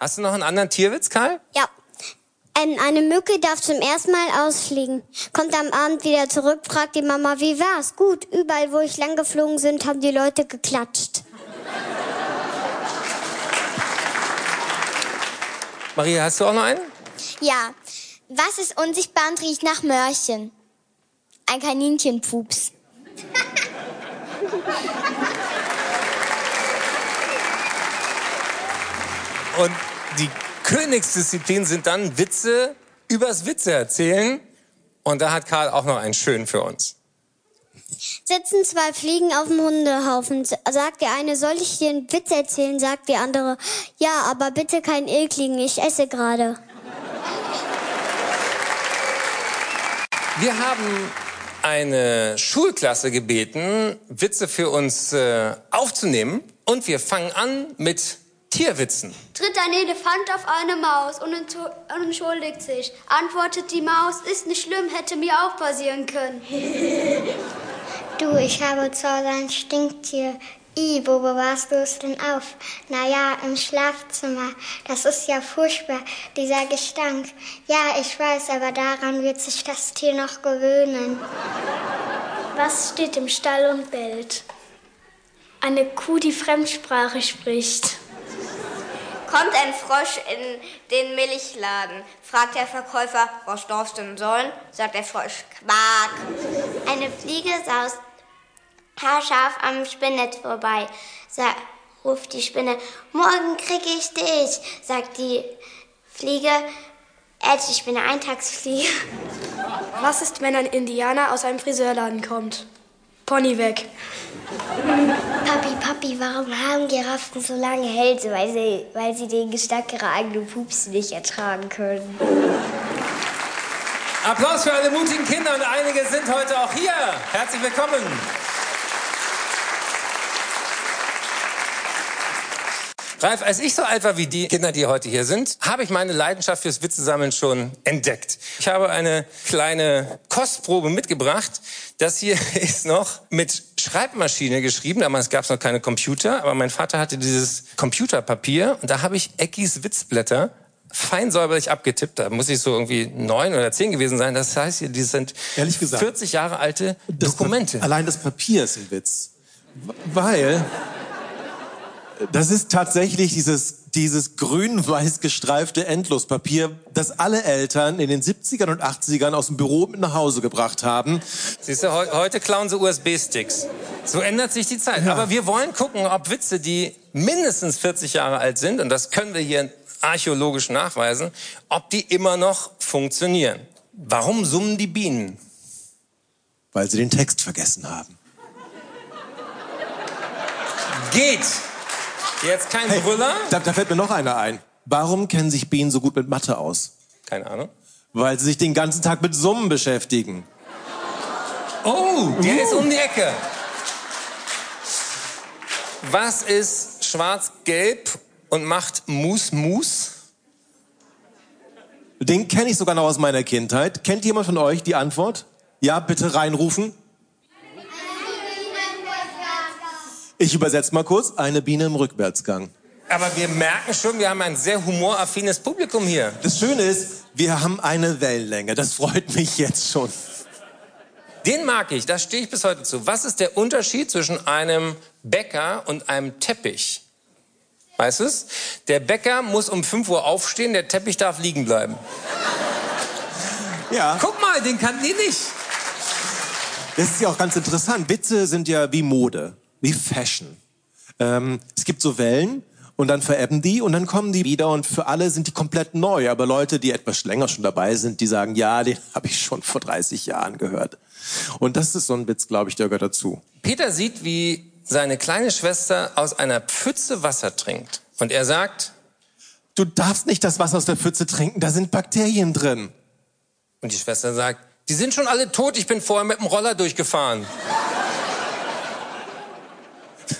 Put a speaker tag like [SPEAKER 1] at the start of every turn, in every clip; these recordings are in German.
[SPEAKER 1] Hast du noch einen anderen Tierwitz, Karl?
[SPEAKER 2] Ja. Eine Mücke darf zum ersten Mal ausfliegen, kommt am Abend wieder zurück, fragt die Mama, wie war's? Gut, überall, wo ich lang geflogen sind, haben die Leute geklatscht.
[SPEAKER 1] Maria, hast du auch noch einen?
[SPEAKER 3] Ja. Was ist unsichtbar und riecht nach Mörchen? Ein Kaninchenpups.
[SPEAKER 1] Und die Königsdisziplin sind dann Witze übers Witze erzählen. Und da hat Karl auch noch einen schönen für uns.
[SPEAKER 2] Sitzen zwei Fliegen auf dem Hundehaufen. Sagt der eine, soll ich dir einen Witz erzählen? Sagt die andere, ja, aber bitte kein ekligen, ich esse gerade.
[SPEAKER 1] Wir haben eine Schulklasse gebeten, Witze für uns äh, aufzunehmen. Und wir fangen an mit Tierwitzen.
[SPEAKER 4] Tritt ein Elefant auf eine Maus und entschuldigt sich. Antwortet die Maus, ist nicht schlimm, hätte mir auch passieren können.
[SPEAKER 5] du, ich habe zu Hause ein Stinktier. I, wo bewahrst du es denn auf? Naja, im Schlafzimmer. Das ist ja furchtbar, dieser Gestank. Ja, ich weiß, aber daran wird sich das Tier noch gewöhnen.
[SPEAKER 6] Was steht im Stall und bellt? Eine Kuh, die Fremdsprache spricht.
[SPEAKER 7] Kommt ein Frosch in den Milchladen, fragt der Verkäufer, was darf's denn sollen? Sagt der Frosch, Quark.
[SPEAKER 5] Eine Fliege saust haarscharf am Spinnnetz vorbei. Sa ruft die Spinne, morgen krieg ich dich, sagt die Fliege, äh, die Spinne, Eintagsfliege.
[SPEAKER 6] Was ist, wenn ein Indianer aus einem Friseurladen kommt? Pony weg.
[SPEAKER 5] Papi, Papi, warum haben Giraffen so lange Hälse? Weil sie, weil sie den Gestank ihrer eigenen Pups nicht ertragen können.
[SPEAKER 1] Applaus für alle mutigen Kinder und einige sind heute auch hier. Herzlich willkommen. Ralf, als ich so alt war wie die Kinder, die heute hier sind, habe ich meine Leidenschaft fürs Witzesammeln schon entdeckt. Ich habe eine kleine Kostprobe mitgebracht. Das hier ist noch mit Schreibmaschine geschrieben. Damals gab es noch keine Computer, aber mein Vater hatte dieses Computerpapier und da habe ich Eckis Witzblätter fein säuberlich abgetippt. Da muss ich so irgendwie neun oder zehn gewesen sein. Das heißt, hier, die sind
[SPEAKER 8] Ehrlich gesagt,
[SPEAKER 1] 40 Jahre alte Dokumente.
[SPEAKER 8] Das allein das Papier ist ein Witz. Weil das ist tatsächlich dieses, dieses grün-weiß gestreifte Endlospapier, das alle Eltern in den 70ern und 80ern aus dem Büro mit nach Hause gebracht haben.
[SPEAKER 1] Siehst du, heute klauen sie USB-Sticks. So ändert sich die Zeit. Ja. Aber wir wollen gucken, ob Witze, die mindestens 40 Jahre alt sind, und das können wir hier archäologisch nachweisen, ob die immer noch funktionieren. Warum summen die Bienen?
[SPEAKER 8] Weil sie den Text vergessen haben.
[SPEAKER 1] Geht! Jetzt kein hey, Brüller?
[SPEAKER 8] Da, da fällt mir noch einer ein. Warum kennen sich Bienen so gut mit Mathe aus?
[SPEAKER 1] Keine Ahnung.
[SPEAKER 8] Weil sie sich den ganzen Tag mit Summen beschäftigen.
[SPEAKER 1] Oh, der uh. ist um die Ecke. Was ist schwarz-gelb und macht Mus-Mus?
[SPEAKER 8] Den kenne ich sogar noch aus meiner Kindheit. Kennt jemand von euch die Antwort? Ja, bitte reinrufen. Ich übersetze mal kurz. Eine Biene im Rückwärtsgang.
[SPEAKER 1] Aber wir merken schon, wir haben ein sehr humoraffines Publikum hier.
[SPEAKER 8] Das Schöne ist, wir haben eine Wellenlänge. Das freut mich jetzt schon.
[SPEAKER 1] Den mag ich, da stehe ich bis heute zu. Was ist der Unterschied zwischen einem Bäcker und einem Teppich? Weißt du es? Der Bäcker muss um 5 Uhr aufstehen, der Teppich darf liegen bleiben.
[SPEAKER 8] Ja.
[SPEAKER 1] Guck mal, den kannten die nicht.
[SPEAKER 8] Das ist ja auch ganz interessant. Witze sind ja wie Mode wie Fashion. Ähm, es gibt so Wellen und dann verebben die und dann kommen die wieder und für alle sind die komplett neu. Aber Leute, die etwas länger schon dabei sind, die sagen, ja, den habe ich schon vor 30 Jahren gehört. Und das ist so ein Witz, glaube ich, der gehört dazu.
[SPEAKER 1] Peter sieht, wie seine kleine Schwester aus einer Pfütze Wasser trinkt. Und er sagt,
[SPEAKER 8] du darfst nicht das Wasser aus der Pfütze trinken, da sind Bakterien drin.
[SPEAKER 1] Und die Schwester sagt, die sind schon alle tot, ich bin vorher mit dem Roller durchgefahren.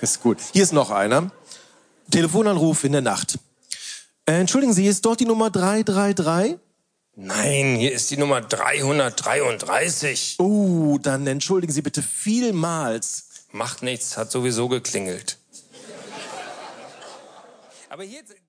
[SPEAKER 8] Ist gut. Hier ist noch einer. Telefonanruf in der Nacht. Äh, entschuldigen Sie, ist dort die Nummer 333?
[SPEAKER 1] Nein, hier ist die Nummer 333.
[SPEAKER 8] Oh, uh, dann entschuldigen Sie bitte vielmals.
[SPEAKER 1] Macht nichts, hat sowieso geklingelt. Aber hier